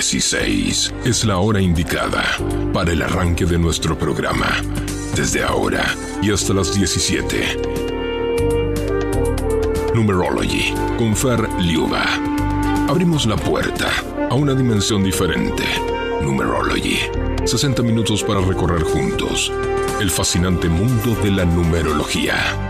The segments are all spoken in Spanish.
16 es la hora indicada para el arranque de nuestro programa. Desde ahora y hasta las 17. Numerology con Fer Liuba. Abrimos la puerta a una dimensión diferente. Numerology. 60 minutos para recorrer juntos el fascinante mundo de la numerología.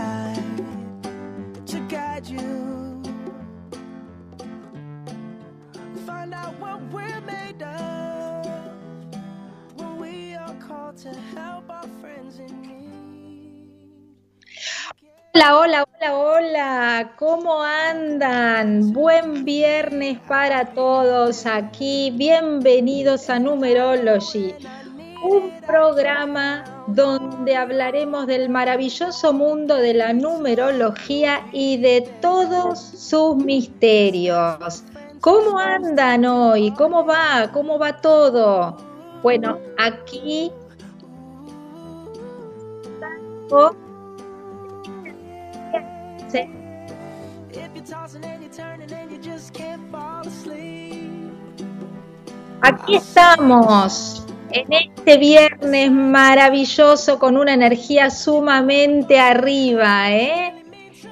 Hola, hola, hola, hola, ¿cómo andan? Buen viernes para todos aquí, bienvenidos a Numerology, un programa donde hablaremos del maravilloso mundo de la numerología y de todos sus misterios. ¿Cómo andan hoy? ¿Cómo va? ¿Cómo va todo? Bueno, aquí Aquí estamos en este viernes maravilloso con una energía sumamente arriba, ¿eh?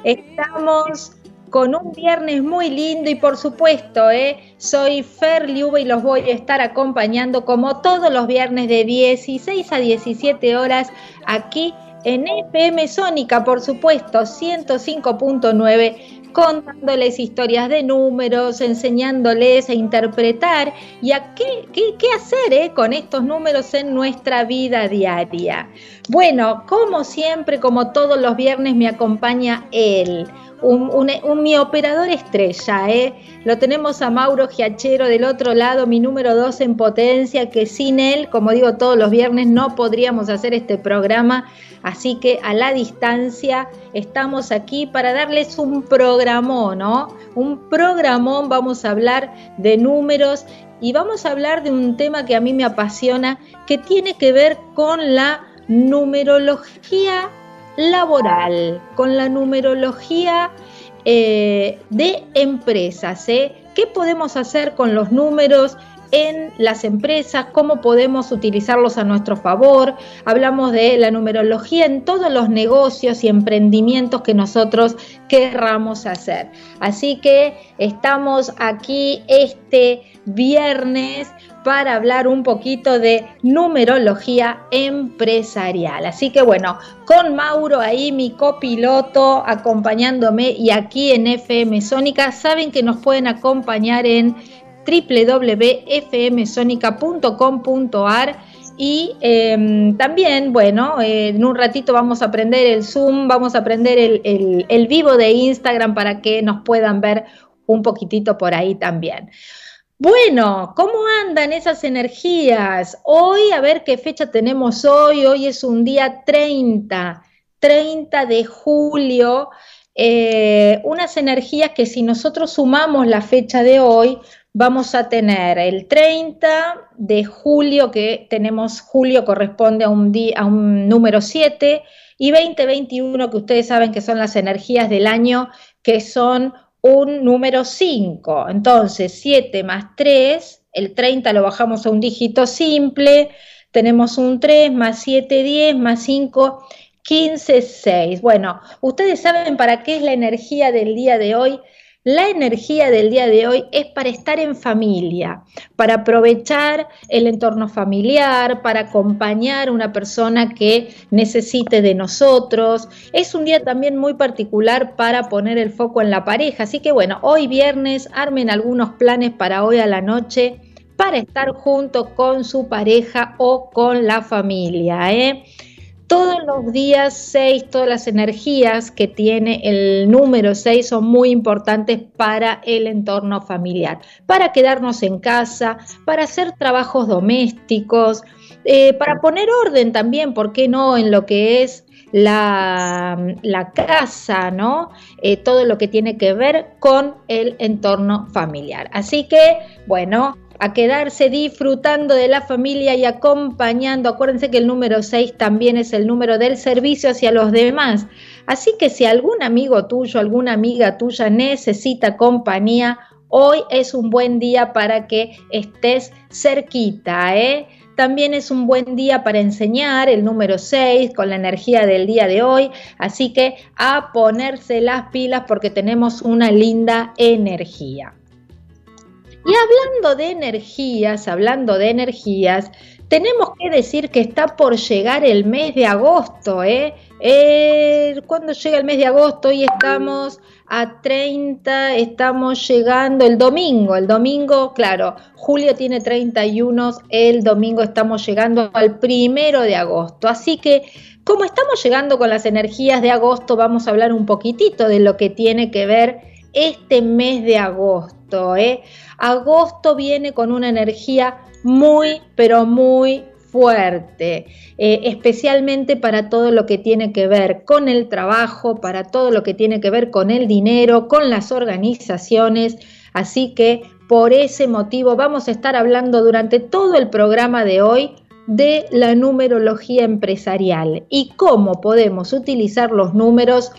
Estamos con un viernes muy lindo y por supuesto, ¿eh? soy Fer Liuba y los voy a estar acompañando como todos los viernes de 16 a 17 horas aquí en FM Sónica, por supuesto, 105.9 contándoles historias de números, enseñándoles a interpretar y a qué, qué, qué hacer ¿eh? con estos números en nuestra vida diaria. Bueno, como siempre, como todos los viernes, me acompaña él. Un, mi operador estrella, ¿eh? lo tenemos a Mauro Giachero del otro lado, mi número dos en potencia, que sin él, como digo todos los viernes, no podríamos hacer este programa, así que a la distancia estamos aquí para darles un programón, ¿no? Un programón, vamos a hablar de números y vamos a hablar de un tema que a mí me apasiona, que tiene que ver con la numerología laboral, con la numerología eh, de empresas. ¿eh? ¿Qué podemos hacer con los números? en las empresas, cómo podemos utilizarlos a nuestro favor. Hablamos de la numerología en todos los negocios y emprendimientos que nosotros querramos hacer. Así que estamos aquí este viernes para hablar un poquito de numerología empresarial. Así que bueno, con Mauro ahí, mi copiloto, acompañándome y aquí en FM Sónica, saben que nos pueden acompañar en www.fmsonica.com.ar y eh, también, bueno, eh, en un ratito vamos a aprender el Zoom, vamos a aprender el, el, el vivo de Instagram para que nos puedan ver un poquitito por ahí también. Bueno, ¿cómo andan esas energías? Hoy, a ver qué fecha tenemos hoy. Hoy es un día 30, 30 de julio. Eh, unas energías que si nosotros sumamos la fecha de hoy, vamos a tener el 30 de julio, que tenemos julio corresponde a un, día, a un número 7, y 2021, que ustedes saben que son las energías del año, que son un número 5. Entonces, 7 más 3, el 30 lo bajamos a un dígito simple, tenemos un 3 más 7, 10 más 5, 15, 6. Bueno, ustedes saben para qué es la energía del día de hoy. La energía del día de hoy es para estar en familia, para aprovechar el entorno familiar, para acompañar a una persona que necesite de nosotros. Es un día también muy particular para poner el foco en la pareja. Así que bueno, hoy viernes armen algunos planes para hoy a la noche para estar junto con su pareja o con la familia. ¿eh? Todos los días 6, todas las energías que tiene el número 6 son muy importantes para el entorno familiar, para quedarnos en casa, para hacer trabajos domésticos, eh, para poner orden también, ¿por qué no?, en lo que es la, casa, ¿no? Eh, todo lo que tiene que ver con el entorno familiar. Así que, bueno, a quedarse disfrutando de la familia y acompañando. Acuérdense que el número 6 también es el número del servicio hacia los demás. Así que si algún amigo tuyo, alguna amiga tuya necesita compañía, hoy es un buen día para que estés cerquita, ¿eh? También es un buen día para enseñar, el número 6, con la energía del día de hoy. Así que a ponerse las pilas porque tenemos una linda energía. Y hablando de energías, hablando de energías, tenemos que decir que está por llegar el mes de agosto, ¿eh? cuando llega el mes de agosto? Hoy estamos a 30, estamos llegando el domingo. El domingo, claro, julio tiene 31, el domingo estamos llegando al primero de agosto. Así que, como estamos llegando con las energías de agosto, vamos a hablar un poquitito de lo que tiene que ver este mes de agosto. ¿eh? Agosto viene con una energía muy, pero muy fuerte, eh, especialmente para todo lo que tiene que ver con el trabajo, para todo lo que tiene que ver con el dinero, con las organizaciones. Así que por ese motivo vamos a estar hablando durante todo el programa de hoy de la numerología empresarial y cómo podemos utilizar los números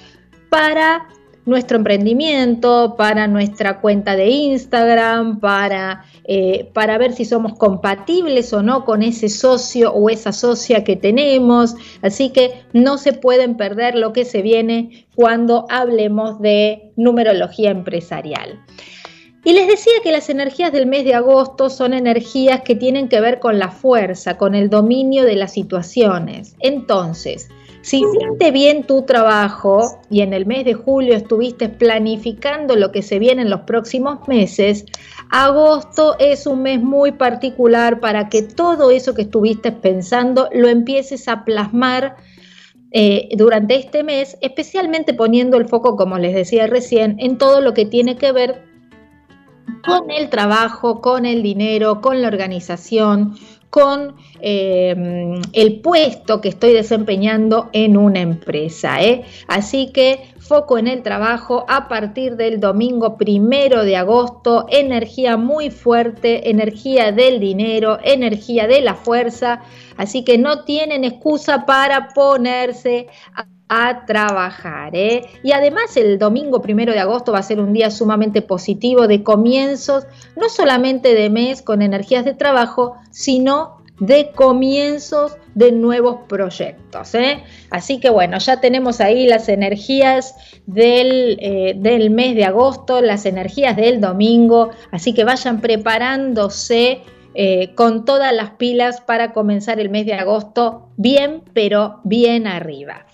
para nuestro emprendimiento, para nuestra cuenta de Instagram, para, eh, para ver si somos compatibles o no con ese socio o esa socia que tenemos. Así que no se pueden perder lo que se viene cuando hablemos de numerología empresarial. Y les decía que las energías del mes de agosto son energías que tienen que ver con la fuerza, con el dominio de las situaciones. Entonces, si hiciste bien tu trabajo y en el mes de julio estuviste planificando lo que se viene en los próximos meses, agosto es un mes muy particular para que todo eso que estuviste pensando lo empieces a plasmar eh, durante este mes, especialmente poniendo el foco, como les decía recién, en todo lo que tiene que ver con el trabajo, con el dinero, con la organización, con eh, el puesto que estoy desempeñando en una empresa. ¿eh? Así que foco en el trabajo a partir del domingo primero de agosto, energía muy fuerte, energía del dinero, energía de la fuerza, así que no tienen excusa para ponerse a a trabajar. ¿eh? Y además el domingo primero de agosto va a ser un día sumamente positivo de comienzos, no solamente de mes con energías de trabajo, sino de comienzos de nuevos proyectos. ¿eh? Así que bueno, ya tenemos ahí las energías del, eh, del, mes de agosto, las energías del domingo, así que vayan preparándose con todas las pilas para comenzar el mes de agosto bien, pero bien arriba.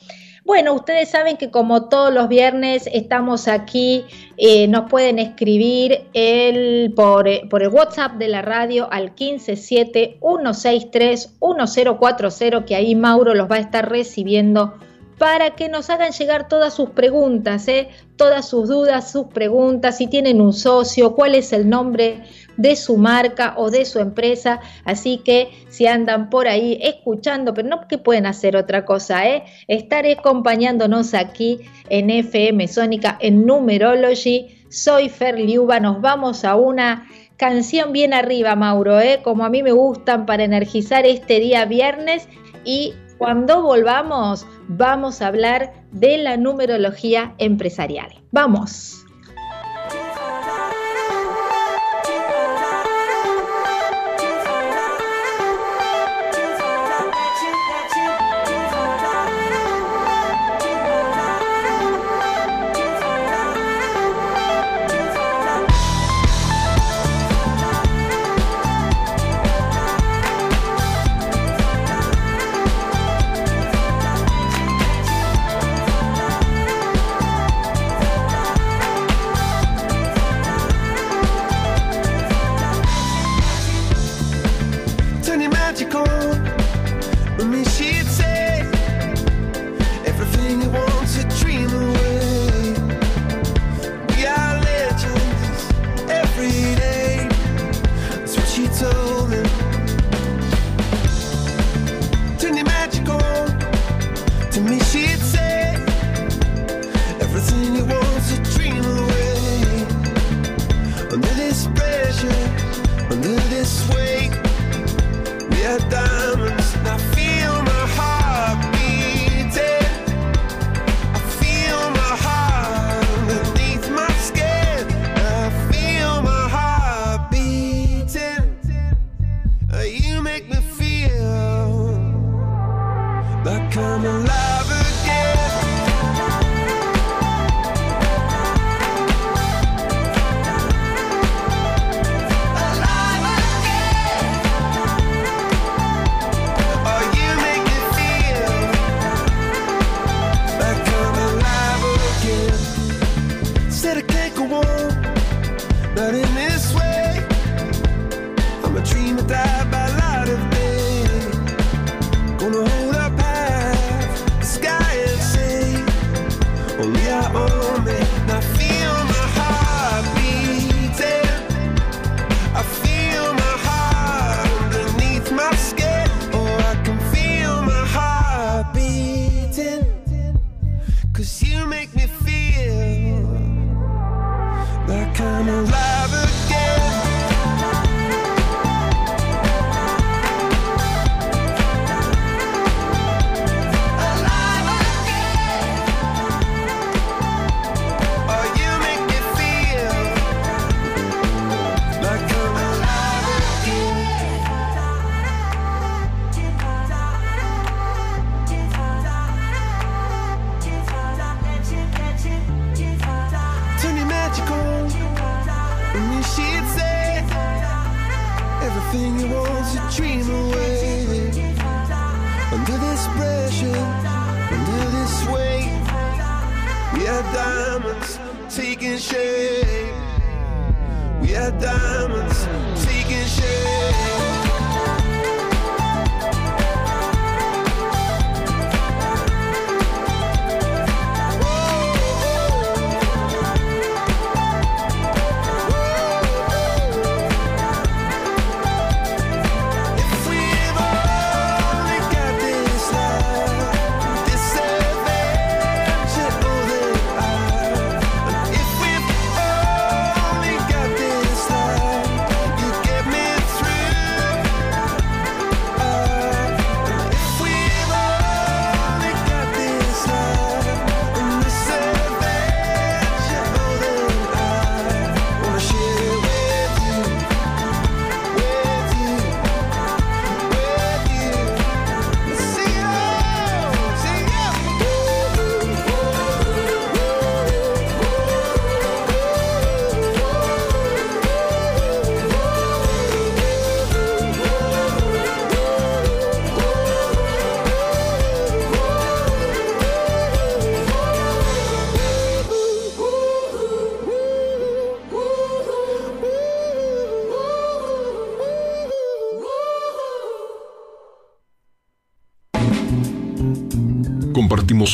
Bueno, ustedes saben que como todos los viernes estamos aquí, eh, nos pueden escribir eh, por, el WhatsApp de la radio al 157-163-1040, que ahí Mauro los va a estar recibiendo para que nos hagan llegar todas sus preguntas, ¿eh? todas sus dudas, sus preguntas, si tienen un socio, cuál es el nombre de su marca o de su empresa. Así que si andan por ahí escuchando, pero no que pueden hacer otra cosa, ¿eh? estar acompañándonos aquí en FM Sónica en Numerology. Soy Fer Liuba, nos vamos a una canción bien arriba, Mauro, ¿eh? como a mí me gustan para energizar este día viernes y cuando volvamos, vamos a hablar de la numerología empresarial. Vamos.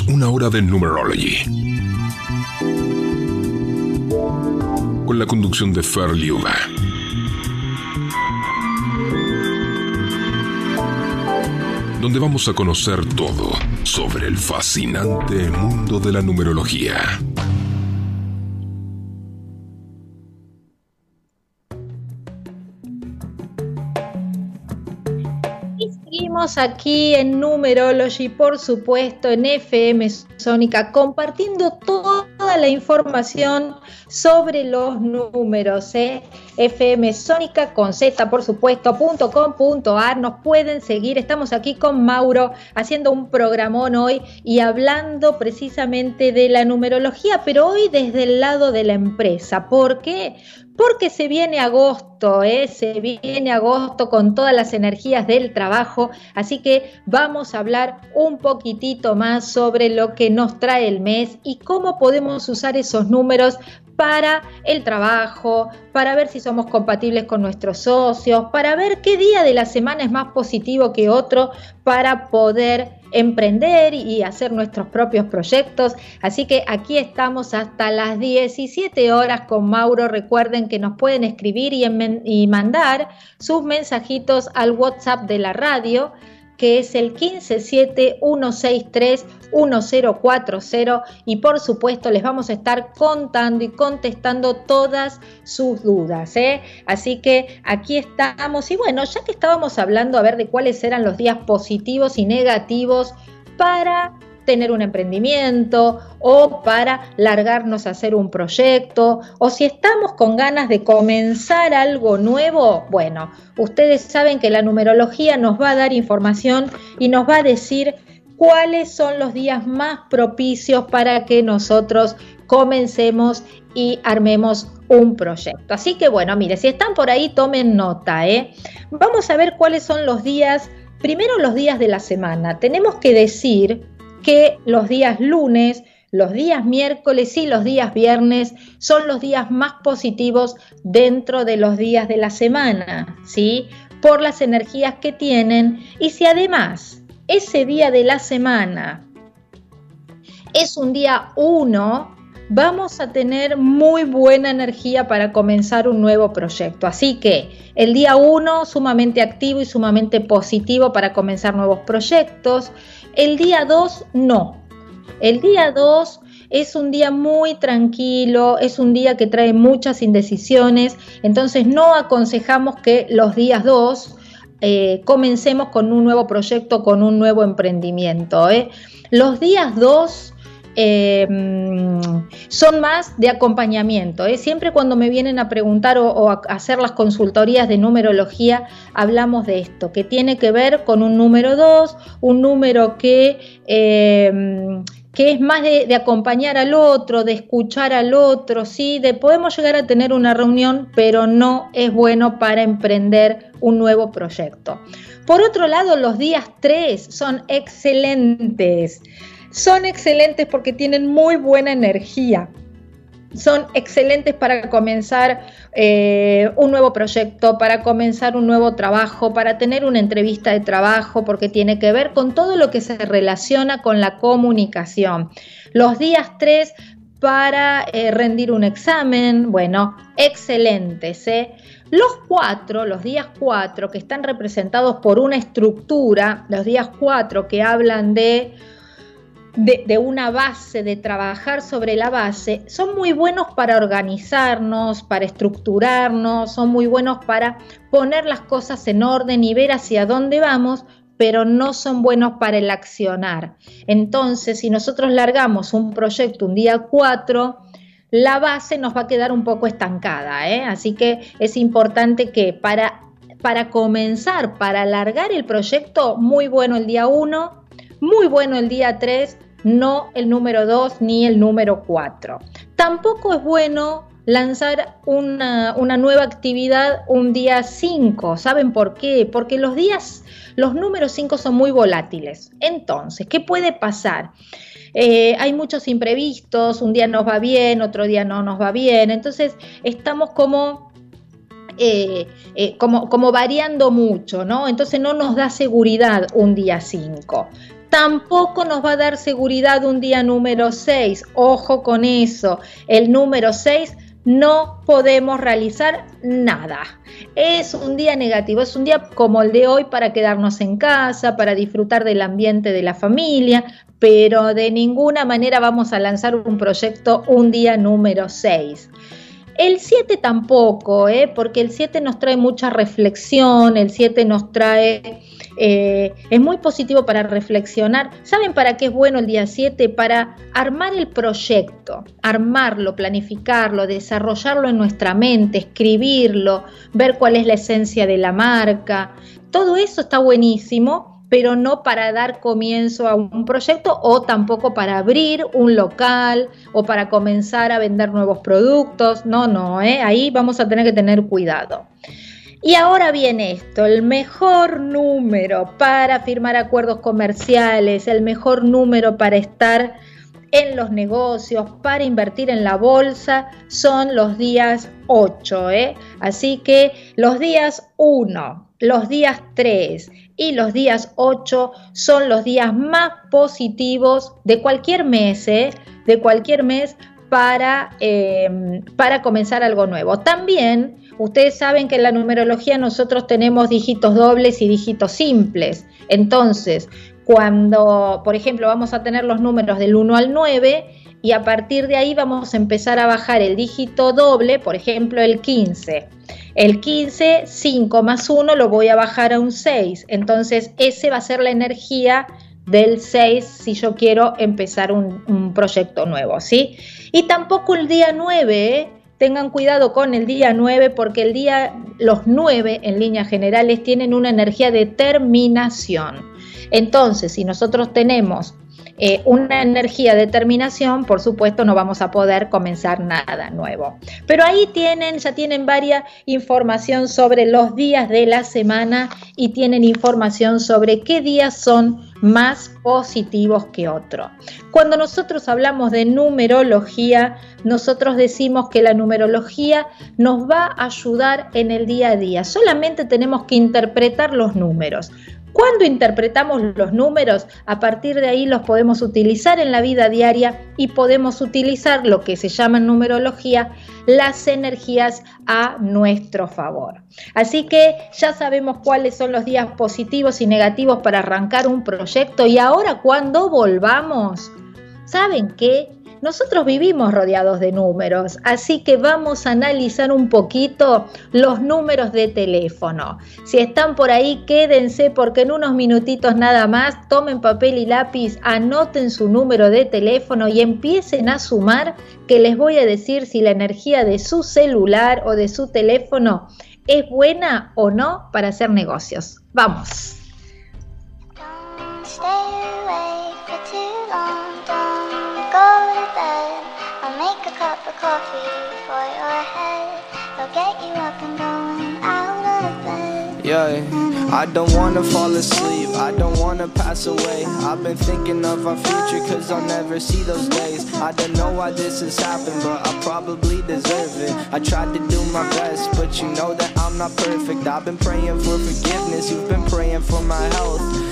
Una hora de Numerology. Con la conducción de Fer Liuba. Donde vamos a conocer todo sobre el fascinante mundo de la numerología. Aquí en Numerology, por supuesto, en FM Sónica, compartiendo toda la información sobre los números. ¿eh? FM Sónica con Z, por supuesto, .com.ar. Nos pueden seguir. Estamos aquí con Mauro haciendo un programón hoy y hablando precisamente de la numerología, pero hoy desde el lado de la empresa. ¿Por qué? Porque se viene agosto, ¿eh? se viene agosto con todas las energías del trabajo, así que vamos a hablar un poquitito más sobre lo que nos trae el mes y cómo podemos usar esos números para el trabajo, para ver si somos compatibles con nuestros socios, para ver qué día de la semana es más positivo que otro para poder emprender y hacer nuestros propios proyectos. Así que aquí estamos hasta las 17 horas con Mauro. Recuerden que nos pueden escribir y, mandar sus mensajitos al WhatsApp de la radio que es el 1571631040 y por supuesto les vamos a estar contando y contestando todas sus dudas. ¿eh? Así que aquí estamos y bueno, ya que estábamos hablando a ver de cuáles eran los días positivos y negativos para tener un emprendimiento o para largarnos a hacer un proyecto o si estamos con ganas de comenzar algo nuevo, bueno, ustedes saben que la numerología nos va a dar información y nos va a decir cuáles son los días más propicios para que nosotros comencemos y armemos un proyecto. Así que bueno, mire, si están por ahí, tomen nota. ¿eh? Vamos a ver cuáles son los días, primero los días de la semana. Tenemos que decir que los días lunes, los días miércoles y los días viernes son los días más positivos dentro de los días de la semana, ¿sí? Por las energías que tienen y si además ese día de la semana es un día 1, vamos a tener muy buena energía para comenzar un nuevo proyecto. Así que el día 1 sumamente activo y sumamente positivo para comenzar nuevos proyectos. El día 2 no. El día 2 es un día muy tranquilo, es un día que trae muchas indecisiones, entonces no aconsejamos que los días 2 eh, comencemos con un nuevo proyecto, con un nuevo emprendimiento. ¿eh? Los días 2 eh, son más de acompañamiento. Siempre cuando me vienen a preguntar o, a hacer las consultorías de numerología, hablamos de esto, que tiene que ver con un número 2, un número que que es más de, acompañar al otro, de escuchar al otro, ¿sí? De podemos llegar a tener una reunión, pero no es bueno para emprender un nuevo proyecto. Por otro lado, los días 3 son excelentes. Son excelentes porque tienen muy buena energía son excelentes para comenzar eh, un nuevo proyecto, para comenzar un nuevo trabajo, para tener una entrevista de trabajo, porque tiene que ver con todo lo que se relaciona con la comunicación. Los días 3 para eh, rendir un examen, bueno, excelentes. ¿eh? Los cuatro, los días cuatro que están representados por una estructura, los días cuatro que hablan de de, una base, de trabajar sobre la base, son muy buenos para organizarnos, para estructurarnos, son muy buenos para poner las cosas en orden y ver hacia dónde vamos, pero no son buenos para el accionar. Entonces, si nosotros largamos un proyecto un día 4, la base nos va a quedar un poco estancada. ¿eh? Así que es importante que para, para comenzar, para alargar el proyecto, muy bueno el día 1, muy bueno el día 3, no el número 2 ni el número 4. Tampoco es bueno lanzar una, nueva actividad un día 5. ¿Saben por qué? Porque los días, los números 5 son muy volátiles. Entonces, ¿qué puede pasar? Eh, hay muchos imprevistos, un día nos va bien, otro día no nos va bien, entonces estamos como eh, eh, como, como, variando mucho, ¿no? Entonces no nos da seguridad un día 5 tampoco nos va a dar seguridad un día número 6. Ojo con eso. El número 6 no podemos realizar nada. Es un día negativo, es un día como el de hoy para quedarnos en casa, para disfrutar del ambiente de la familia, pero de ninguna manera vamos a lanzar un proyecto un día número 6. El 7 tampoco, ¿eh? porque el 7 nos trae mucha reflexión, el 7 nos trae eh, es muy positivo para reflexionar. ¿Saben para qué es bueno el día 7? Para armar el proyecto, armarlo, planificarlo, desarrollarlo en nuestra mente, escribirlo, ver cuál es la esencia de la marca. Todo eso está buenísimo pero no para dar comienzo a un proyecto o tampoco para abrir un local o para comenzar a vender nuevos productos. No, no, ¿eh? ahí vamos a tener que tener cuidado. Y ahora viene esto, el mejor número para firmar acuerdos comerciales, el mejor número para estar en los negocios, para invertir en la bolsa, son los días 8. ¿eh? Así que los días 1, los días 3 y los días 8 son los días más positivos de cualquier mes, ¿eh? de cualquier mes para, eh, para comenzar algo nuevo. También Ustedes saben que en la numerología nosotros tenemos dígitos dobles y dígitos simples. Entonces, cuando, por ejemplo, vamos a tener los números del 1 al 9 y a partir de ahí vamos a empezar a bajar el dígito doble, por ejemplo, el 15. El 15, 5 más 1 lo voy a bajar a un 6. Entonces, ese va a ser la energía del 6 si yo quiero empezar un, un proyecto nuevo, ¿sí? Y tampoco el día 9, Tengan cuidado con el día 9 porque el día, los 9 en líneas generales tienen una energía de terminación. Entonces, si nosotros tenemos eh, una energía de determinación, por supuesto no vamos a poder comenzar nada nuevo. Pero ahí tienen, ya tienen varias información sobre los días de la semana y tienen información sobre qué días son más positivos que otros. Cuando nosotros hablamos de numerología, nosotros decimos que la numerología nos va a ayudar en el día a día. Solamente tenemos que interpretar los números. Cuando interpretamos los números, a partir de ahí los podemos utilizar en la vida diaria y podemos utilizar lo que se llama en numerología las energías a nuestro favor. Así que ya sabemos cuáles son los días positivos y negativos para arrancar un proyecto y ahora cuando volvamos, ¿saben qué? Nosotros vivimos rodeados de números, así que vamos a analizar un poquito los números de teléfono. Si están por ahí, quédense porque en unos minutitos nada más tomen papel y lápiz, anoten su número de teléfono y empiecen a sumar que les voy a decir si la energía de su celular o de su teléfono es buena o no para hacer negocios. Vamos. Yeah, I don't wanna fall asleep, I don't wanna pass away. I've been thinking of our future, cause I'll never see those days. I don't know why this has happened, but I probably deserve it. I tried to do my best, but you know that I'm not perfect. I've been praying for forgiveness, you've been praying for my health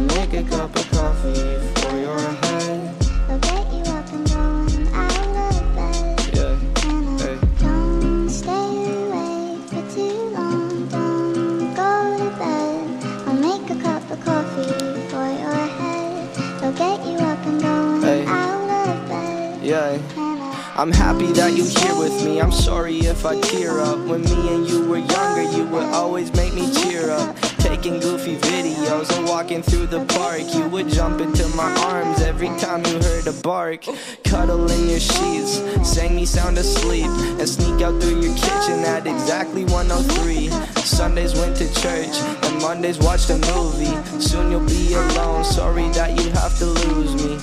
I'll make a cup of coffee for your head. I'll get you up and going out of bed. Yeah, hey. Don't stay awake for too long. Don't go to bed. I'll make a cup of coffee for your head. I'll get you up and going Hey. out of bed. Yeah. I'm happy that you here with me. I'm sorry if I tear up. When me and you were younger, you would always make me cheer up. Taking goofy videos and walking through the park. You would jump into my arms every time you heard a bark. Cuddle in your sheets, sang me sound asleep, and sneak out through your kitchen at exactly 103. Sundays went to church, and Mondays watched a movie. Soon you'll be alone. Sorry that you have to lose me.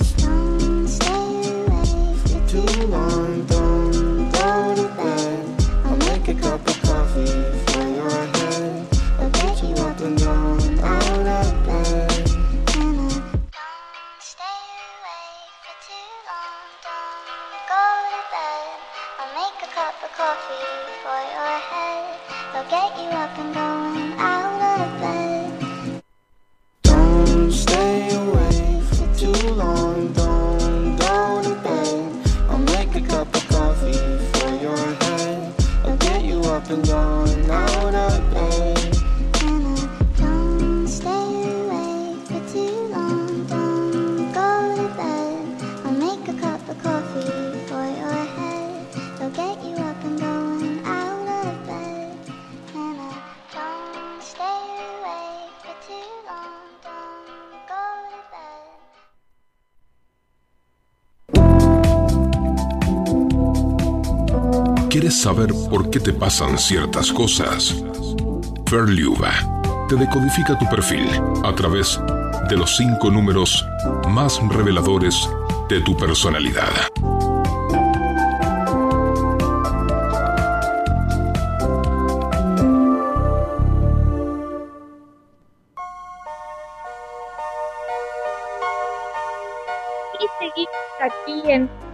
Too long, ¿Quieres saber por qué te pasan ciertas cosas? Ferliuba te decodifica tu perfil a través de los cinco números más reveladores de tu personalidad.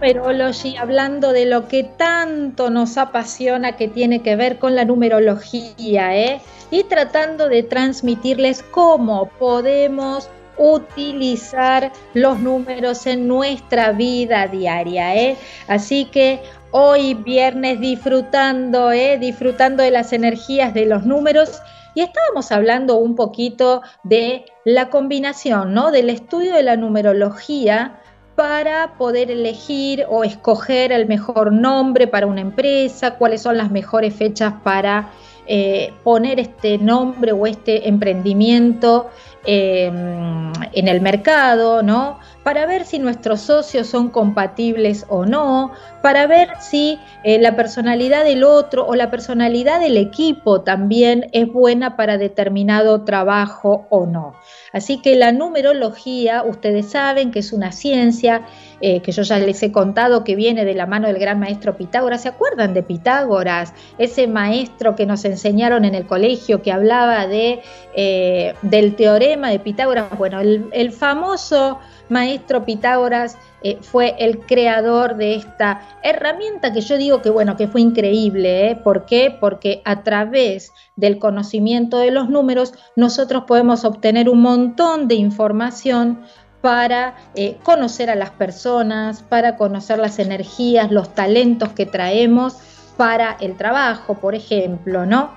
Numerology hablando de lo que tanto nos apasiona que tiene que ver con la numerología, ¿eh? Y tratando de transmitirles cómo podemos utilizar los números en nuestra vida diaria, ¿eh? Así que hoy viernes disfrutando, ¿eh? Disfrutando de las energías de los números Y estábamos hablando un poquito de la combinación, ¿no? Del estudio de la numerología para poder elegir o escoger el mejor nombre para una empresa, cuáles son las mejores fechas para eh, poner este nombre o este emprendimiento eh, en el mercado, ¿no? Para ver si nuestros socios son compatibles o no, para ver si eh, la personalidad del otro o la personalidad del equipo también es buena para determinado trabajo o no. Así que la numerología, ustedes saben que es una ciencia eh, que yo ya les he contado que viene de la mano del gran maestro Pitágoras. ¿Se acuerdan de Pitágoras? Ese maestro que nos enseñaron en el colegio que hablaba de, eh, del teorema de Pitágoras. Bueno, el, famoso maestro Pitágoras eh, fue el creador de esta herramienta que yo digo que bueno, que fue increíble. ¿Por qué? Porque a través del conocimiento de los números nosotros podemos obtener un montón de información para eh, conocer a las personas, para conocer las energías, los talentos que traemos para el trabajo, por ejemplo, ¿no?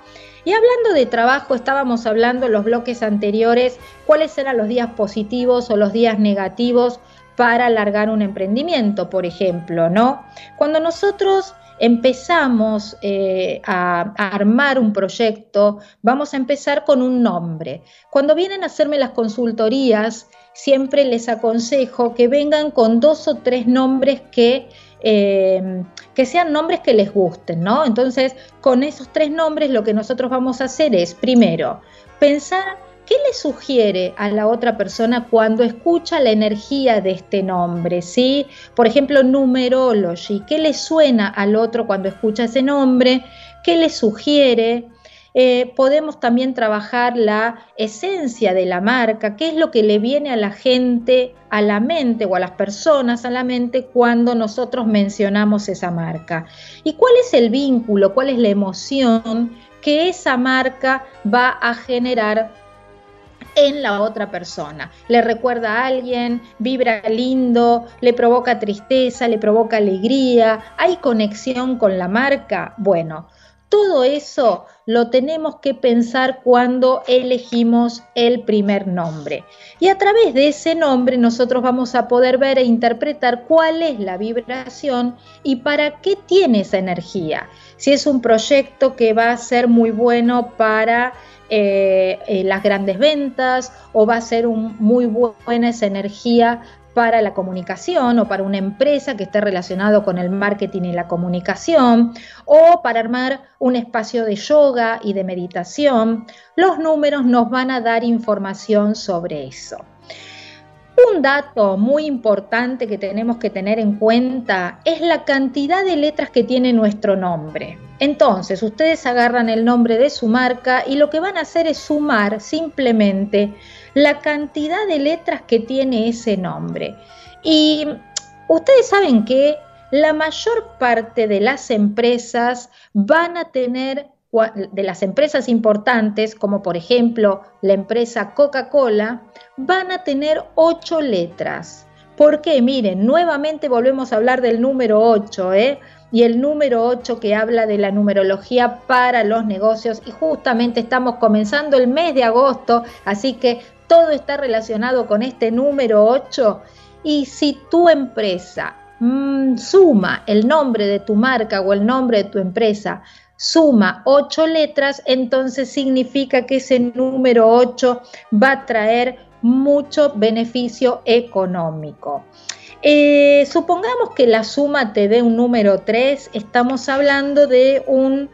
Y hablando de trabajo, estábamos hablando en los bloques anteriores cuáles eran los días positivos o los días negativos para alargar un emprendimiento, por ejemplo, ¿no? Cuando nosotros empezamos eh, a, a, armar un proyecto, vamos a empezar con un nombre. Cuando vienen a hacerme las consultorías, siempre les aconsejo que vengan con dos o tres nombres que, eh, que sean nombres que les gusten, ¿no? Entonces, con esos tres nombres lo que nosotros vamos a hacer es, primero, pensar qué le sugiere a la otra persona cuando escucha la energía de este nombre, ¿sí? Por ejemplo, numerology, ¿qué le suena al otro cuando escucha ese nombre? ¿Qué le sugiere? Eh, podemos también trabajar la esencia de la marca, qué es lo que le viene a la gente, a la mente o a las personas a la mente cuando nosotros mencionamos esa marca. ¿Y cuál es el vínculo, cuál es la emoción que esa marca va a generar en la otra persona. Le recuerda a alguien, vibra lindo, le provoca tristeza, le provoca alegría, hay conexión con la marca. Bueno, todo eso lo tenemos que pensar cuando elegimos el primer nombre. Y a través de ese nombre nosotros vamos a poder ver e interpretar cuál es la vibración y para qué tiene esa energía. Si es un proyecto que va a ser muy bueno para eh, eh, las grandes ventas o va a ser un, muy buena esa energía para la comunicación o para una empresa que esté relacionado con el marketing y la comunicación o para armar un espacio de yoga y de meditación, los números nos van a dar información sobre eso. Un dato muy importante que tenemos que tener en cuenta es la cantidad de letras que tiene nuestro nombre. Entonces, ustedes agarran el nombre de su marca y lo que van a hacer es sumar simplemente la cantidad de letras que tiene ese nombre. Y ustedes saben que la mayor parte de las empresas van a tener, de las empresas importantes, como por ejemplo la empresa Coca-Cola, van a tener ocho letras. Porque miren, nuevamente volvemos a hablar del número 8, ¿eh? y el número 8 que habla de la numerología para los negocios y justamente estamos comenzando el mes de agosto, así que todo está relacionado con este número 8 y si tu empresa mm, suma el nombre de tu marca o el nombre de tu empresa, suma 8 letras, entonces significa que ese número 8 va a traer mucho beneficio económico. Eh, supongamos que la suma te dé un número 3, estamos hablando de un,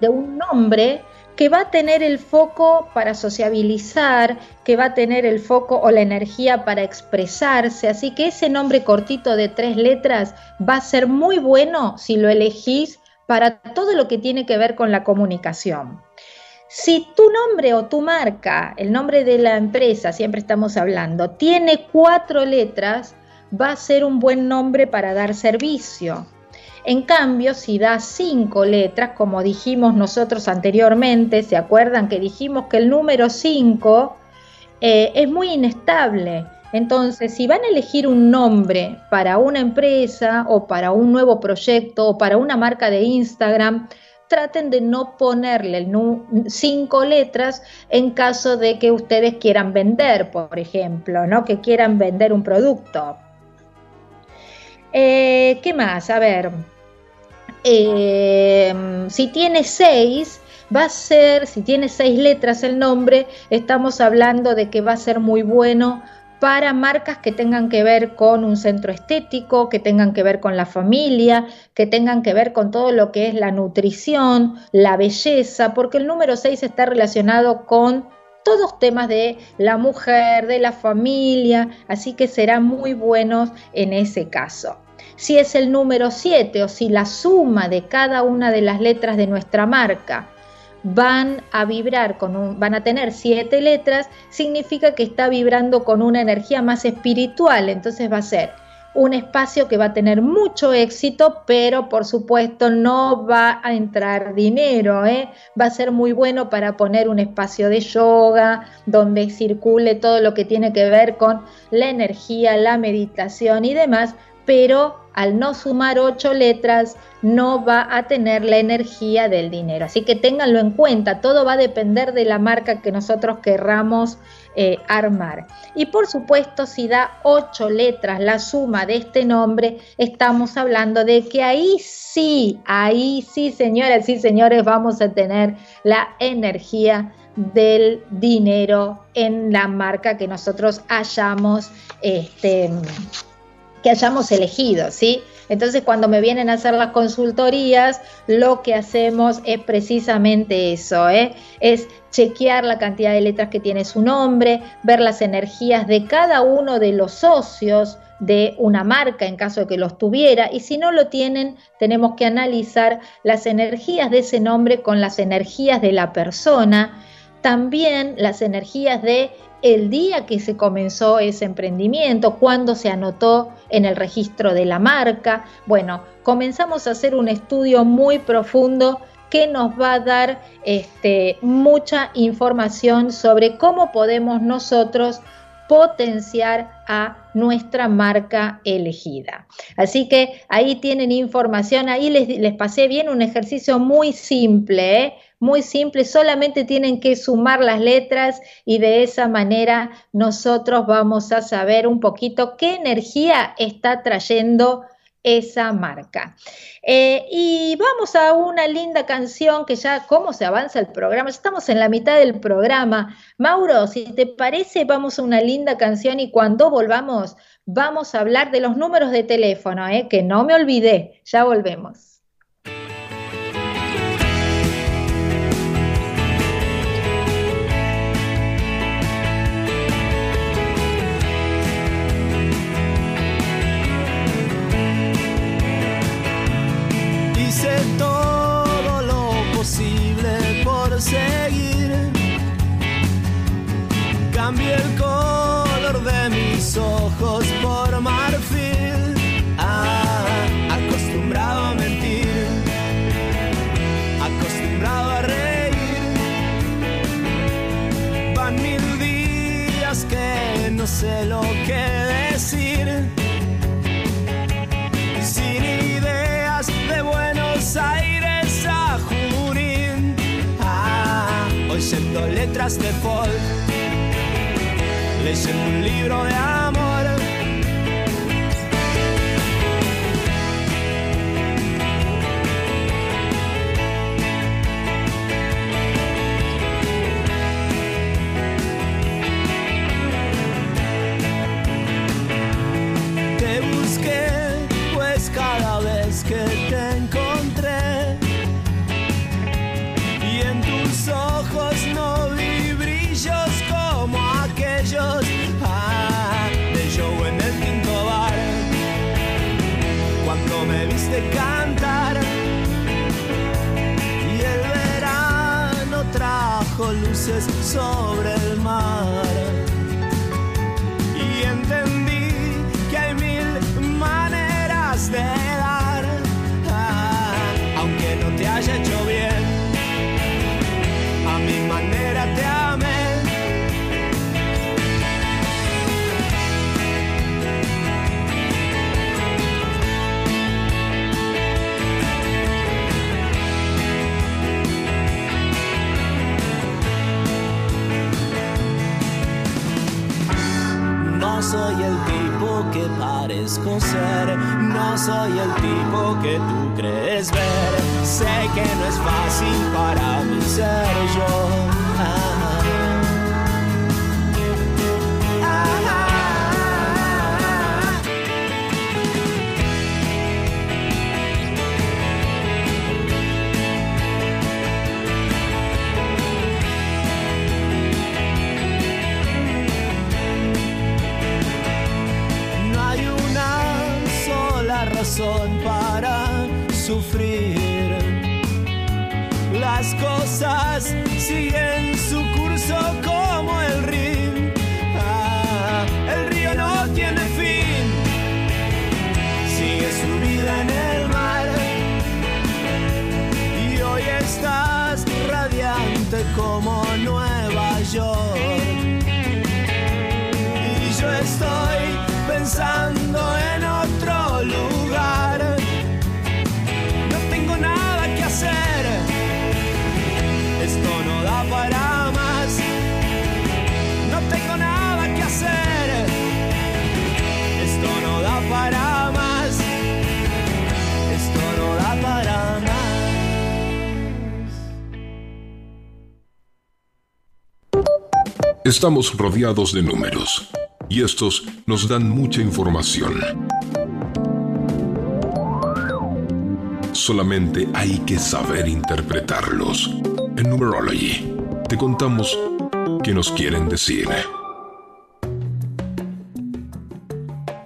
de un nombre que va a tener el foco para sociabilizar, que va a tener el foco o la energía para expresarse. Así que ese nombre cortito de tres letras va a ser muy bueno si lo elegís para todo lo que tiene que ver con la comunicación. Si tu nombre o tu marca, el nombre de la empresa, siempre estamos hablando, tiene cuatro letras, va a ser un buen nombre para dar servicio. En cambio, si da cinco letras, como dijimos nosotros anteriormente, ¿se acuerdan que dijimos que el número 5 eh, es muy inestable? Entonces, si van a elegir un nombre para una empresa o para un nuevo proyecto o para una marca de Instagram, traten de no ponerle cinco letras en caso de que ustedes quieran vender, por ejemplo, ¿no? que quieran vender un producto. Eh, ¿Qué más? A ver, eh, si tiene seis, va a ser, si tiene seis letras el nombre, estamos hablando de que va a ser muy bueno para marcas que tengan que ver con un centro estético, que tengan que ver con la familia, que tengan que ver con todo lo que es la nutrición, la belleza, porque el número 6 está relacionado con todos temas de la mujer, de la familia, así que serán muy buenos en ese caso. Si es el número 7 o si la suma de cada una de las letras de nuestra marca van a vibrar con un, van a tener siete letras, significa que está vibrando con una energía más espiritual, entonces va a ser un espacio que va a tener mucho éxito, pero por supuesto no va a entrar dinero, ¿eh? va a ser muy bueno para poner un espacio de yoga donde circule todo lo que tiene que ver con la energía, la meditación y demás, pero al no sumar ocho letras no va a tener la energía del dinero. Así que ténganlo en cuenta, todo va a depender de la marca que nosotros querramos eh, armar. Y por supuesto, si da ocho letras la suma de este nombre, estamos hablando de que ahí sí, ahí sí, señoras y señores, vamos a tener la energía del dinero en la marca que nosotros hayamos este, que hayamos elegido, ¿sí? Entonces, cuando me vienen a hacer las consultorías, lo que hacemos es precisamente eso, ¿eh? es chequear la cantidad de letras que tiene su nombre, ver las energías de cada uno de los socios de una marca en caso de que los tuviera y si no lo tienen tenemos que analizar las energías de ese nombre con las energías de la persona, también las energías de el día que se comenzó ese emprendimiento, cuándo se anotó en el registro de la marca. Bueno, comenzamos a hacer un estudio muy profundo que nos va a dar este, mucha información sobre cómo podemos nosotros potenciar a nuestra marca elegida. Así que ahí tienen información, ahí les, pasé bien un ejercicio muy simple, ¿eh? Muy simple, solamente tienen que sumar las letras y de esa manera nosotros vamos a saber un poquito qué energía está trayendo esa marca. Eh, y vamos a una linda canción que ya, ¿cómo se avanza el programa? estamos en la mitad del programa. Mauro, si te parece, vamos a una linda canción y cuando volvamos, vamos a hablar de los números de teléfono, ¿eh? que no me olvidé. Ya volvemos. Sé lo que decir. Sin ideas de Buenos Aires. leyendo letras de folk, leyendo un libro de sobre No soy el tipo que tú crees ver. Sé que no es fácil para mí ser yo. Estamos rodeados de números y estos nos dan mucha información. Solamente hay que saber interpretarlos. En Numerology te contamos qué nos quieren decir.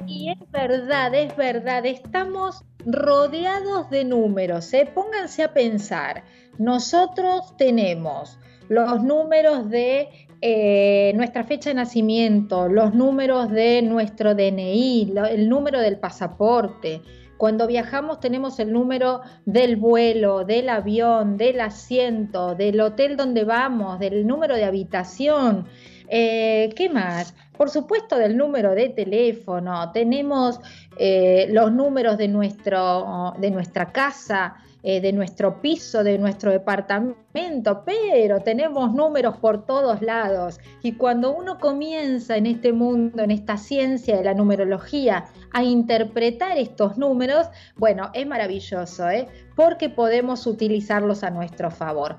Y es verdad, es verdad, estamos rodeados de números. ¿eh? Pónganse a pensar, nosotros tenemos los números de eh, nuestra fecha de nacimiento, los números de nuestro DNI, el número del pasaporte. Cuando viajamos tenemos el número del vuelo, del avión, del asiento, del hotel donde vamos, del número de habitación. Eh, ¿Qué más? Por supuesto del número de teléfono. Tenemos eh, los números de, nuestro, de nuestra casa, eh, de nuestro piso, de nuestro departamento, pero tenemos números por todos lados. Y cuando uno comienza en este mundo, en esta ciencia de la numerología, a interpretar estos números, bueno, es maravilloso, ¿eh? porque podemos utilizarlos a nuestro favor.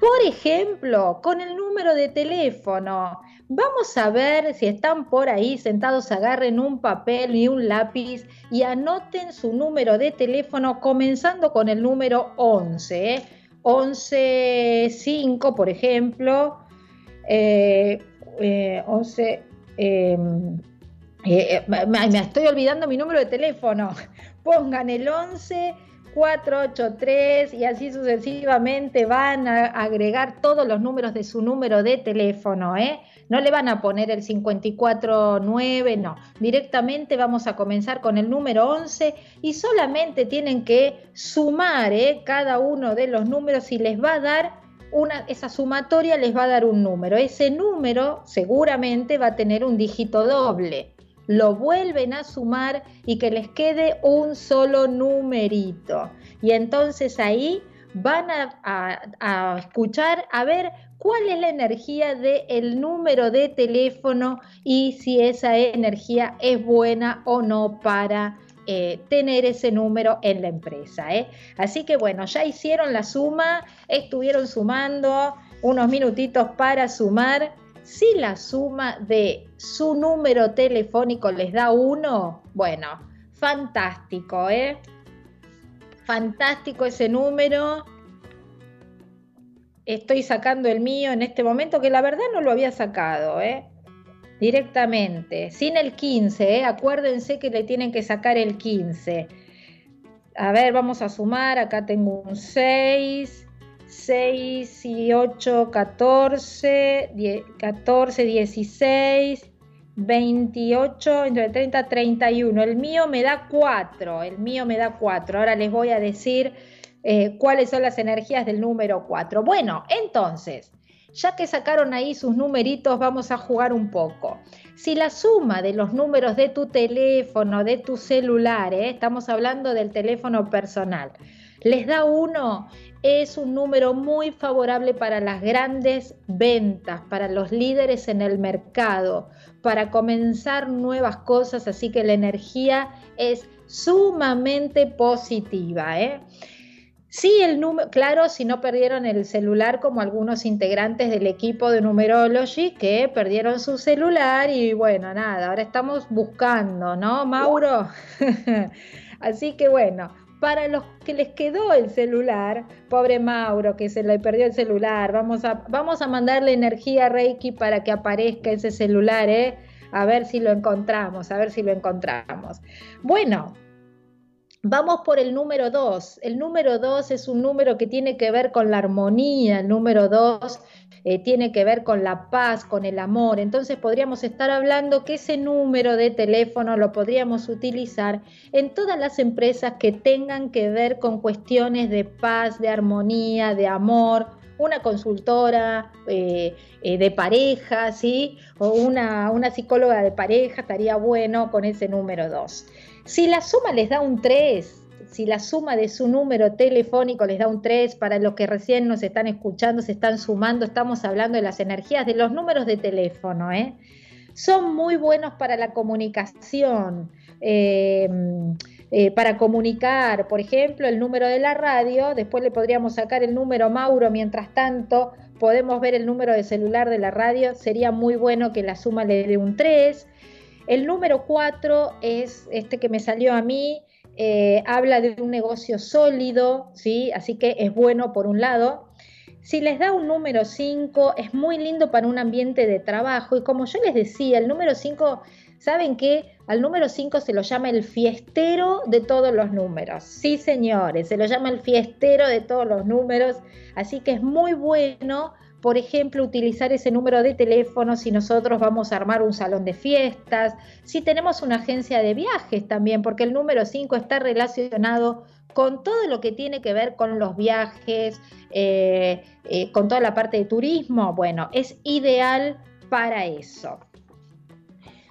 Por ejemplo, con el número de teléfono. Vamos a ver si están por ahí sentados, agarren un papel y un lápiz y anoten su número de teléfono comenzando con el número 11. 11, 5, por ejemplo. 11, eh, eh, em, eh, me estoy olvidando mi número de teléfono. Pongan el 11 483 y así sucesivamente van a agregar todos los números de su número de teléfono, ¿eh? No le van a poner el 549, no. Directamente vamos a comenzar con el número 11 y solamente tienen que sumar ¿eh? cada uno de los números y les va a dar una, esa sumatoria les va a dar un número. Ese número seguramente va a tener un dígito doble lo vuelven a sumar y que les quede un solo numerito. Y entonces ahí van a, escuchar a ver cuál es la energía del número de teléfono y si esa energía es buena o no para eh, tener ese número en la empresa. ¿eh? Así que bueno, ya hicieron la suma, estuvieron sumando unos minutitos para sumar si la suma de su número telefónico les da uno, bueno, fantástico, ¿eh? Fantástico ese número. Estoy sacando el mío en este momento, que la verdad no lo había sacado, ¿eh? Directamente, sin el 15, ¿eh? Acuérdense que le tienen que sacar el 15. A ver, vamos a sumar. Acá tengo un 6. 6 y 8, 14, 14, 16, 28, entre 30, 31. El mío me da 4, el mío me da 4. Ahora les voy a decir eh, cuáles son las energías del número 4. Bueno, entonces, ya que sacaron ahí sus numeritos, vamos a jugar un poco. Si la suma de los números de tu teléfono, de tu celular, eh, estamos hablando del teléfono personal, Les da uno es un número muy favorable para las grandes ventas, para los líderes en el mercado, para comenzar nuevas cosas, así que la energía es sumamente positiva. ¿eh? Sí, el número, claro, si no perdieron el celular como algunos integrantes del equipo de Numerology que perdieron su celular y bueno, nada, ahora estamos buscando, ¿no, Mauro? Así que bueno, para los que les quedó el celular, pobre Mauro que se le perdió el celular, vamos a, vamos a mandarle energía Reiki para que aparezca ese celular, ¿eh? A ver si lo encontramos, a ver si lo encontramos. Bueno, Vamos por el número 2. El número 2 es un número que tiene que ver con la armonía, el número 2 eh, tiene que ver con la paz, con el amor. Entonces podríamos estar hablando que ese número de teléfono lo podríamos utilizar en todas las empresas que tengan que ver con cuestiones de paz, de armonía, de amor, una consultora eh, eh, de pareja, ¿sí? O una, una psicóloga de pareja, estaría bueno con ese número 2. Si la suma les da un 3, si la suma de su número telefónico les da un 3, para los que recién nos están escuchando, se están sumando, estamos hablando de las energías de los números de teléfono, ¿eh? son muy buenos para la comunicación, eh, eh, para comunicar, por ejemplo, el número de la radio, después le podríamos sacar el número Mauro, mientras tanto podemos ver el número de celular de la radio, sería muy bueno que la suma le dé un 3. El número 4 es este que me salió a mí, eh, habla de un negocio sólido, ¿sí? así que es bueno por un lado. Si les da un número 5, es muy lindo para un ambiente de trabajo y como yo les decía, el número 5, ¿saben qué? Al número 5 se lo llama el fiestero de todos los números. Sí, señores, se lo llama el fiestero de todos los números, así que es muy bueno por ejemplo, utilizar ese número de teléfono si nosotros vamos a armar un salón de fiestas, si tenemos una agencia de viajes también, porque el número 5 está relacionado con todo lo que tiene que ver con los viajes, eh, eh, con toda la parte de turismo, bueno, es ideal para eso.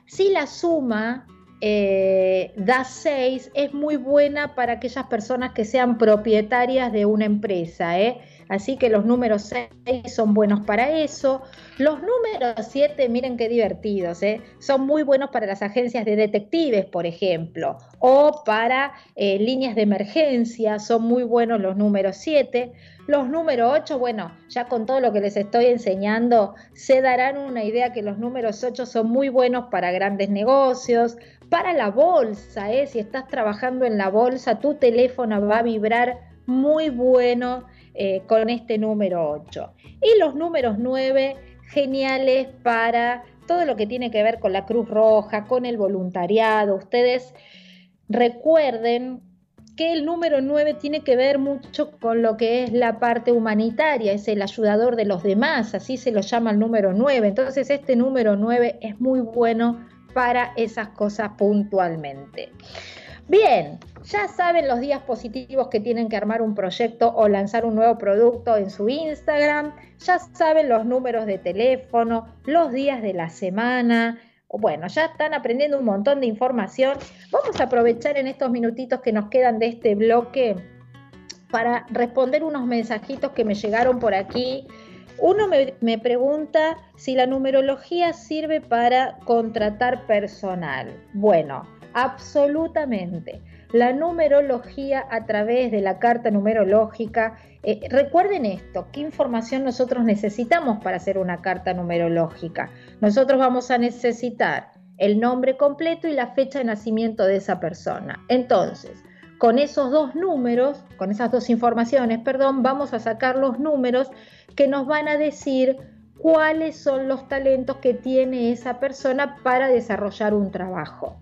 Si la suma eh, da 6, es muy buena para aquellas personas que sean propietarias de una empresa, ¿eh? Así que los números 6 son buenos para eso. Los números 7, miren qué divertidos, ¿eh? son muy buenos para las agencias de detectives, por ejemplo, o para eh, líneas de emergencia, son muy buenos los números 7. Los números 8, bueno, ya con todo lo que les estoy enseñando, se darán una idea que los números 8 son muy buenos para grandes negocios, para la bolsa, ¿eh? si estás trabajando en la bolsa, tu teléfono va a vibrar muy bueno eh, con este número 8. Y los números 9, geniales para todo lo que tiene que ver con la Cruz Roja, con el voluntariado. Ustedes recuerden que el número 9 tiene que ver mucho con lo que es la parte humanitaria, es el ayudador de los demás, así se lo llama el número 9. Entonces este número 9 es muy bueno para esas cosas puntualmente. Bien, ya saben los días positivos que tienen que armar un proyecto o lanzar un nuevo producto en su Instagram, ya saben los números de teléfono, los días de la semana. Bueno, ya están aprendiendo un montón de información. Vamos a aprovechar en estos minutitos que nos quedan de este bloque para responder unos mensajitos que me llegaron por aquí. Uno me, me, pregunta si la numerología sirve para contratar personal. Bueno, absolutamente la numerología a través de la carta numerológica. Eh, recuerden esto, ¿qué información nosotros necesitamos para hacer una carta numerológica? Nosotros vamos a necesitar el nombre completo y la fecha de nacimiento de esa persona. Entonces, con esos dos números, con esas dos informaciones, perdón, vamos a sacar los números que nos van a decir cuáles son los talentos que tiene esa persona para desarrollar un trabajo.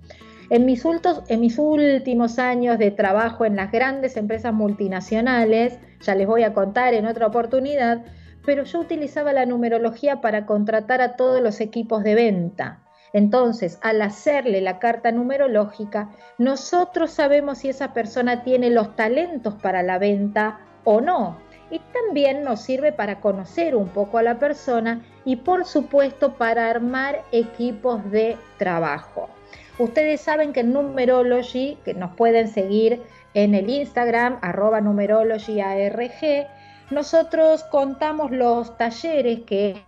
En mis, últimos años de trabajo en las grandes empresas multinacionales, ya les voy a contar en otra oportunidad, pero yo utilizaba la numerología para contratar a todos los equipos de venta. Entonces, al hacerle la carta numerológica, nosotros sabemos si esa persona tiene los talentos para la venta o no. Y también nos sirve para conocer un poco a la persona y por supuesto para armar equipos de trabajo. Ustedes saben que en Numerology, que nos pueden seguir en el Instagram, arroba numerologyarg, nosotros contamos los talleres que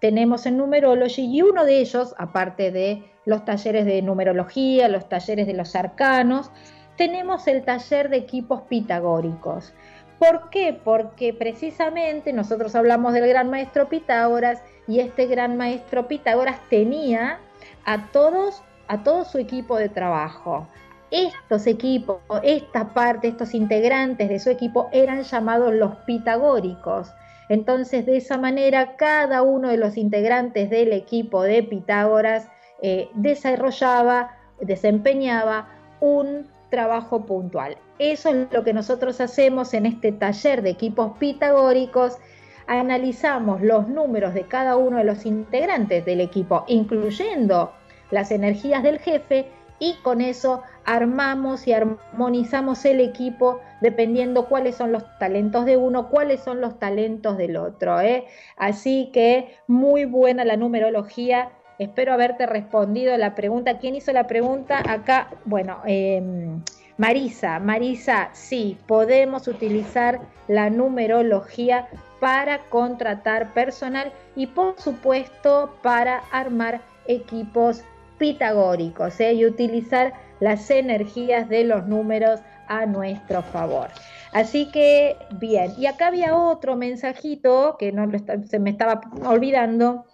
tenemos en Numerology y uno de ellos, aparte de los talleres de numerología, los talleres de los arcanos, tenemos el taller de equipos pitagóricos. ¿Por qué? Porque precisamente nosotros hablamos del gran maestro Pitágoras y este gran maestro Pitágoras tenía a todos, a todo su equipo de trabajo. Estos equipos, esta parte, estos integrantes de su equipo eran llamados los pitagóricos. Entonces, de esa manera, cada uno de los integrantes del equipo de Pitágoras eh, desarrollaba, desempeñaba un trabajo puntual. Eso es lo que nosotros hacemos en este taller de equipos pitagóricos. Analizamos los números de cada uno de los integrantes del equipo, incluyendo las energías del jefe, y con eso armamos y armonizamos el equipo dependiendo cuáles son los talentos de uno, cuáles son los talentos del otro. ¿eh? Así que muy buena la numerología. Espero haberte respondido la pregunta. ¿Quién hizo la pregunta? Acá, bueno, em, Marisa, Marisa, sí, podemos utilizar la numerología para contratar personal y por supuesto para armar equipos pitagóricos ¿eh? y utilizar las energías de los números a nuestro favor. Así que bien, y acá había otro mensajito que no se me estaba olvidando,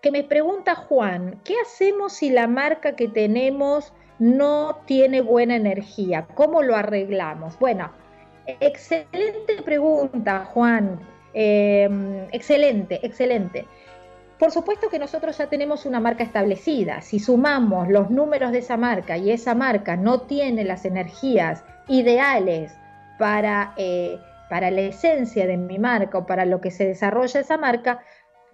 que me pregunta Juan, ¿qué hacemos si la marca que tenemos no tiene buena energía? ¿Cómo lo arreglamos? Bueno, excelente pregunta, Juan. Em, excelente, excelente. Por supuesto que nosotros ya tenemos una marca establecida. Si sumamos los números de esa marca y esa marca no tiene las energías ideales para, eh, para la esencia de mi marca o para lo que se desarrolla esa marca,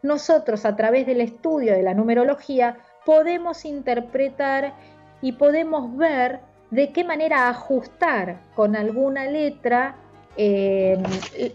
nosotros a través del estudio de la numerología podemos interpretar y podemos ver de qué manera ajustar con alguna letra eh,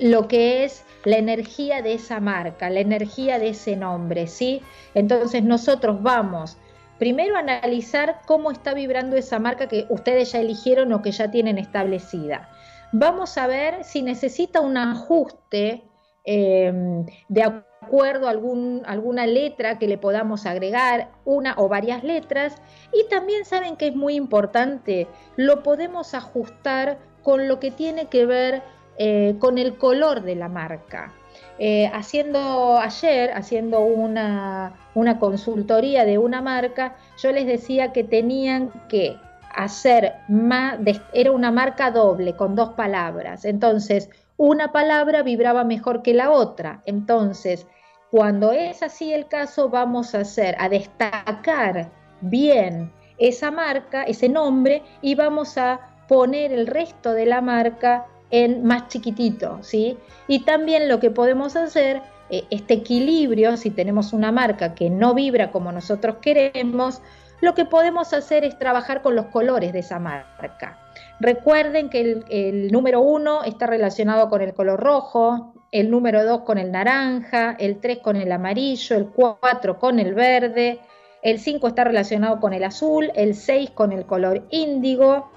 lo que es la energía de esa marca, la energía de ese nombre, ¿sí? Entonces nosotros vamos primero a analizar cómo está vibrando esa marca que ustedes ya eligieron o que ya tienen establecida. Vamos a ver si necesita un ajuste eh, de acuerdo a alguna letra que le podamos agregar, una o varias letras. Y también saben que es muy importante, lo podemos ajustar con lo que tiene que ver eh, con el color de la marca. Eh, haciendo ayer, haciendo una, una consultoría de una marca, yo les decía que tenían que hacer más, era una marca doble con dos palabras. Entonces, una palabra vibraba mejor que la otra. Entonces, cuando es así el caso, vamos a hacer, a destacar bien esa marca, ese nombre, y vamos a poner el resto de la marca en más chiquitito, ¿sí? Y también lo que podemos hacer, eh, este equilibrio, si tenemos una marca que no vibra como nosotros queremos, lo que podemos hacer es trabajar con los colores de esa marca. Recuerden que el, el número uno está relacionado con el color rojo, el número dos con el naranja, el tres con el amarillo, el cuatro con el verde, el cinco está relacionado con el azul, el seis con el color índigo,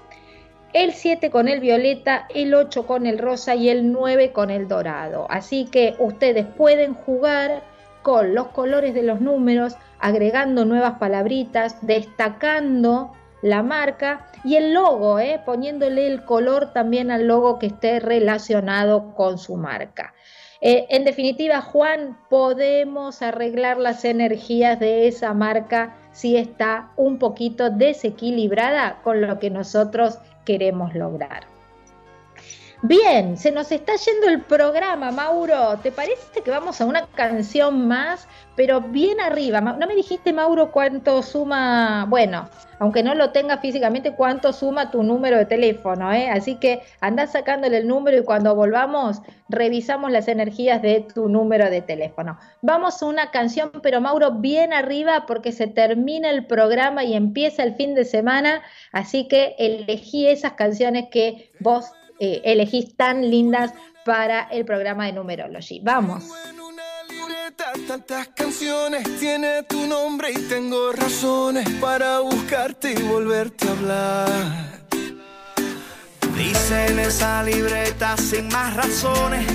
el 7 con el violeta, el 8 con el rosa y el 9 con el dorado. Así que ustedes pueden jugar con los colores de los números, agregando nuevas palabritas, destacando la marca y el logo, ¿eh? poniéndole el color también al logo que esté relacionado con su marca. Eh, en definitiva, Juan, podemos arreglar las energías de esa marca si está un poquito desequilibrada con lo que nosotros queremos lograr. Bien, se nos está yendo el programa, Mauro. ¿Te parece que vamos a una canción más, pero bien arriba? No me dijiste, Mauro, cuánto suma, bueno, aunque no lo tengas físicamente, cuánto suma tu número de teléfono, ¿eh? Así que anda sacándole el número y cuando volvamos revisamos las energías de tu número de teléfono. Vamos a una canción, pero Mauro, bien arriba porque se termina el programa y empieza el fin de semana, así que elegí esas canciones que vos eh, elegís tan lindas para el programa de Numerology. Vamos. En una libreta tantas canciones tiene tu nombre y tengo razones para buscarte y volverte a hablar. Dice en esa libreta sin más razones,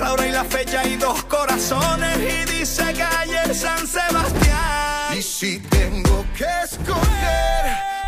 la hora y la fecha y dos corazones. Y dice calle San Sebastián. Y si tengo que escoger,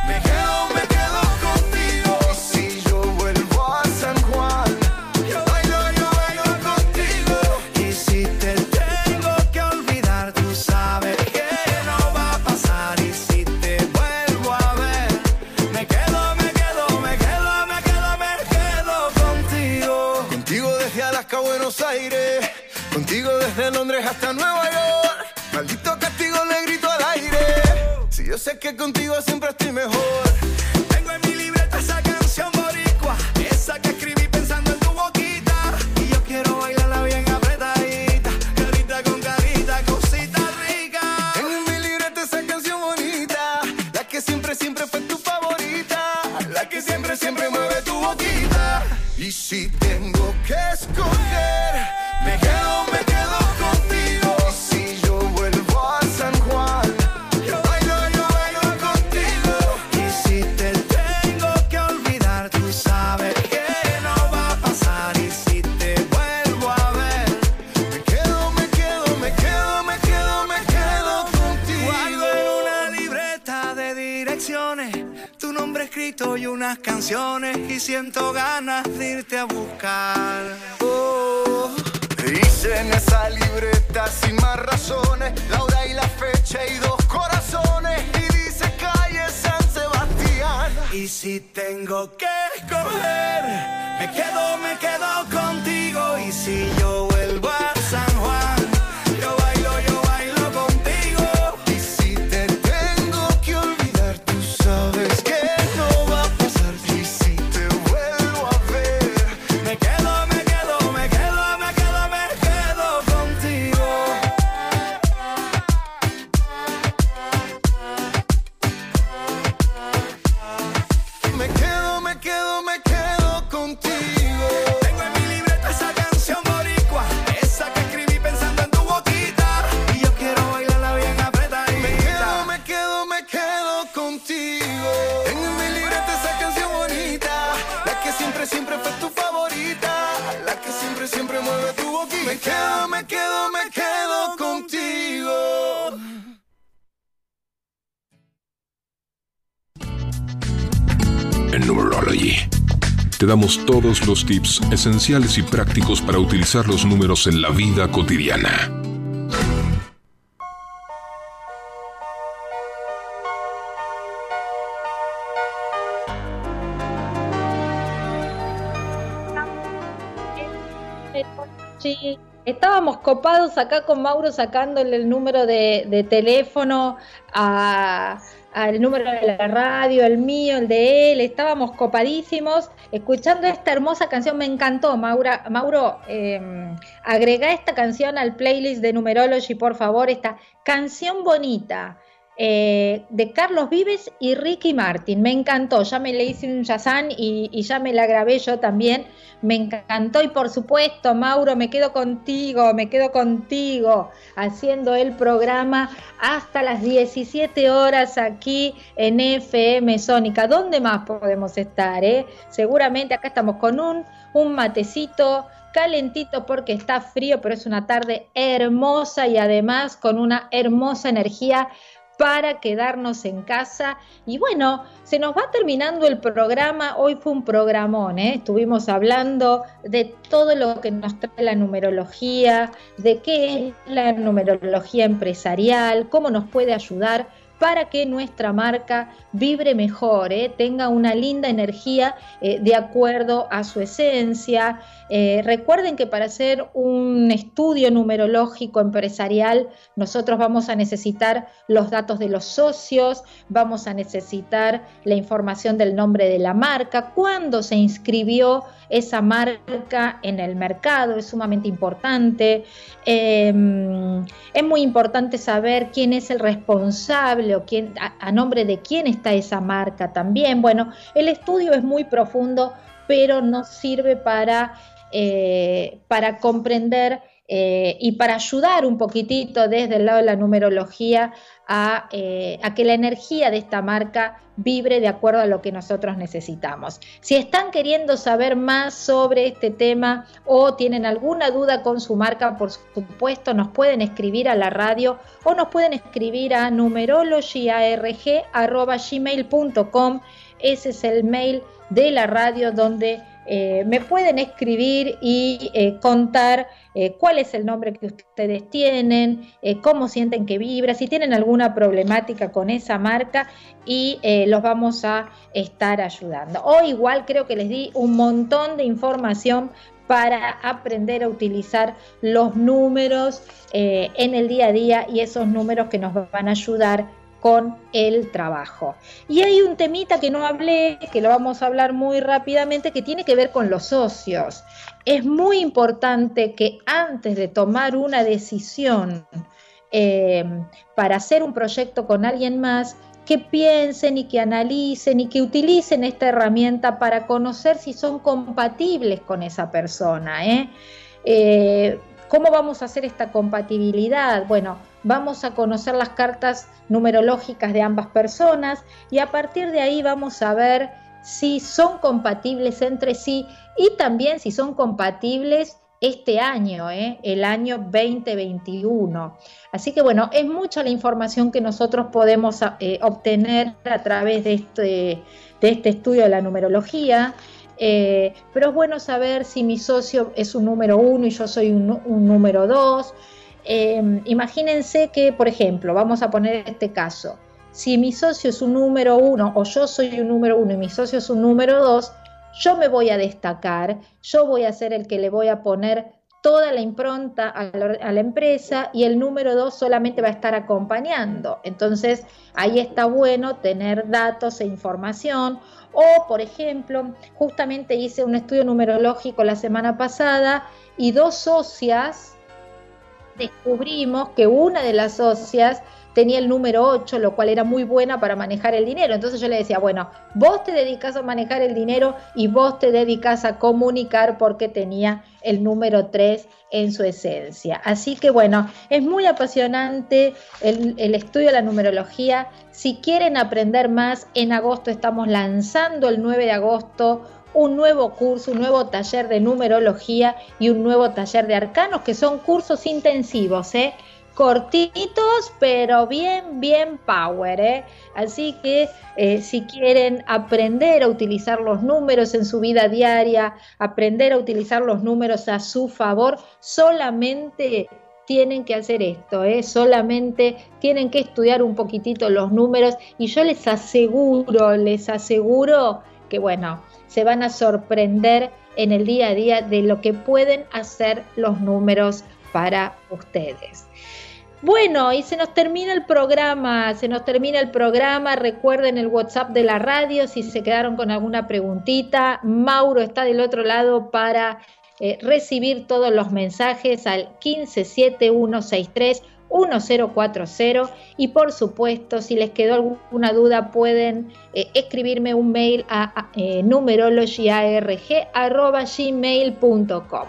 Te damos todos los tips esenciales y prácticos para utilizar los números en la vida cotidiana. Estábamos copados acá con Mauro sacándole el número de teléfono a- al número de la radio, el mío, el de él, estábamos copadísimos escuchando esta hermosa canción, me encantó, Maura, Mauro, eh, agrega esta canción al playlist de Numerology, por favor, esta canción bonita. Eh, de Carlos Vives y Ricky Martin. Me encantó, ya me le hice un Yazán y, y ya me la grabé yo también. Me encantó y por supuesto, Mauro, me quedo contigo, me quedo contigo haciendo el programa hasta las 17 horas aquí en FM Sónica. ¿Dónde más podemos estar? Eh? Seguramente acá estamos con un, un matecito calentito porque está frío, pero es una tarde hermosa y además con una hermosa energía para quedarnos en casa. Y bueno, se nos va terminando el programa. Hoy fue un programón, ¿eh? estuvimos hablando de todo lo que nos trae la numerología, de qué es la numerología empresarial, cómo nos puede ayudar para que nuestra marca vibre mejor, ¿eh? tenga una linda energía eh, de acuerdo a su esencia. Eh, recuerden que para hacer un estudio numerológico empresarial, nosotros vamos a necesitar los datos de los socios, vamos a necesitar la información del nombre de la marca, cuándo se inscribió esa marca en el mercado, es sumamente importante. Eh, es muy importante saber quién es el responsable a nombre de quién está esa marca también. Bueno, el estudio es muy profundo, pero nos sirve para, eh, para comprender eh, y para ayudar un poquitito desde el lado de la numerología eh, a, que la energía de esta marca vibre de acuerdo a lo que nosotros necesitamos. Si están queriendo saber más sobre este tema o tienen alguna duda con su marca, por supuesto, nos pueden escribir a la radio o nos pueden escribir a numerologyarg.gmail.com. Ese es el mail de la radio donde eh, me pueden escribir y contar eh, cuál es el nombre que ustedes tienen, cómo sienten que vibra, si tienen alguna problemática con esa marca y los vamos a estar ayudando. O igual creo que les di un montón de información para aprender a utilizar los números en el día a día y esos números que nos van a ayudar con el trabajo. Y hay un temita que no hablé, que lo vamos a hablar muy rápidamente, que tiene que ver con los socios. Es muy importante que antes de tomar una decisión eh, para hacer un proyecto con alguien más, que piensen y que analicen y que utilicen esta herramienta para conocer si son compatibles con esa persona. ¿eh? Eh, ¿Cómo vamos a hacer esta compatibilidad? Bueno, vamos a conocer las cartas numerológicas de ambas personas y a partir de ahí vamos a ver si son compatibles entre sí y también si son compatibles este año, ¿eh? el año 2021. Así que bueno, es mucha la información que nosotros podemos eh, obtener a través de este, de este estudio de la numerología. Eh, pero es bueno saber si mi socio es un número uno y yo soy un, número dos. Em, imagínense que, por ejemplo, vamos a poner este caso, si mi socio es un número uno o yo soy un número uno y mi socio es un número dos, yo me voy a destacar, yo voy a ser el que le voy a poner toda la impronta a la, empresa y el número dos solamente va a estar acompañando. Entonces, ahí está bueno tener datos e información. O, por ejemplo, justamente hice un estudio numerológico la semana pasada y dos socias descubrimos que una de las socias tenía el número 8, lo cual era muy buena para manejar el dinero. Entonces yo le decía, bueno, vos te dedicas a manejar el dinero y vos te dedicas a comunicar porque tenía el número 3 en su esencia. Así que bueno, es muy apasionante el, el estudio de la numerología. Si quieren aprender más, en agosto estamos lanzando el 9 de agosto un nuevo curso, un nuevo taller de numerología y un nuevo taller de arcanos, que son cursos intensivos, ¿eh? Cortitos, pero bien, bien power. ¿eh? Así que eh, si quieren aprender a utilizar los números en su vida diaria, aprender a utilizar los números a su favor, solamente tienen que hacer esto, ¿eh? solamente tienen que estudiar un poquitito los números y yo les aseguro, les aseguro que bueno, se van a sorprender en el día a día de lo que pueden hacer los números para ustedes. Bueno, y se nos termina el programa, se nos termina el programa. Recuerden el WhatsApp de la radio si se quedaron con alguna preguntita. Mauro está del otro lado para eh, recibir todos los mensajes al 157163 1040 y por supuesto si les quedó alguna duda pueden eh, escribirme un mail a, a eh, numerologyarg.gmail.com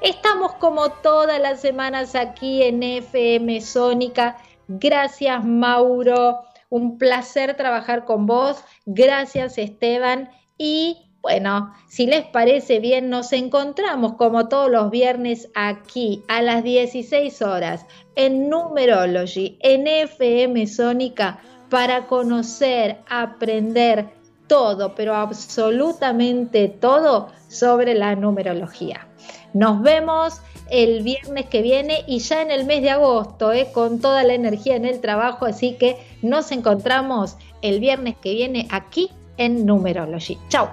Estamos como todas las semanas aquí en FM Sónica. Gracias Mauro, un placer trabajar con vos. Gracias Esteban y bueno, si les parece bien, nos encontramos como todos los viernes aquí a las 16 horas en Numerology, en FM Sónica, para conocer, aprender todo, pero absolutamente todo sobre la numerología. Nos vemos el viernes que viene y ya en el mes de agosto, eh, con toda la energía en el trabajo, así que nos encontramos el viernes que viene aquí en Numerology. Chao.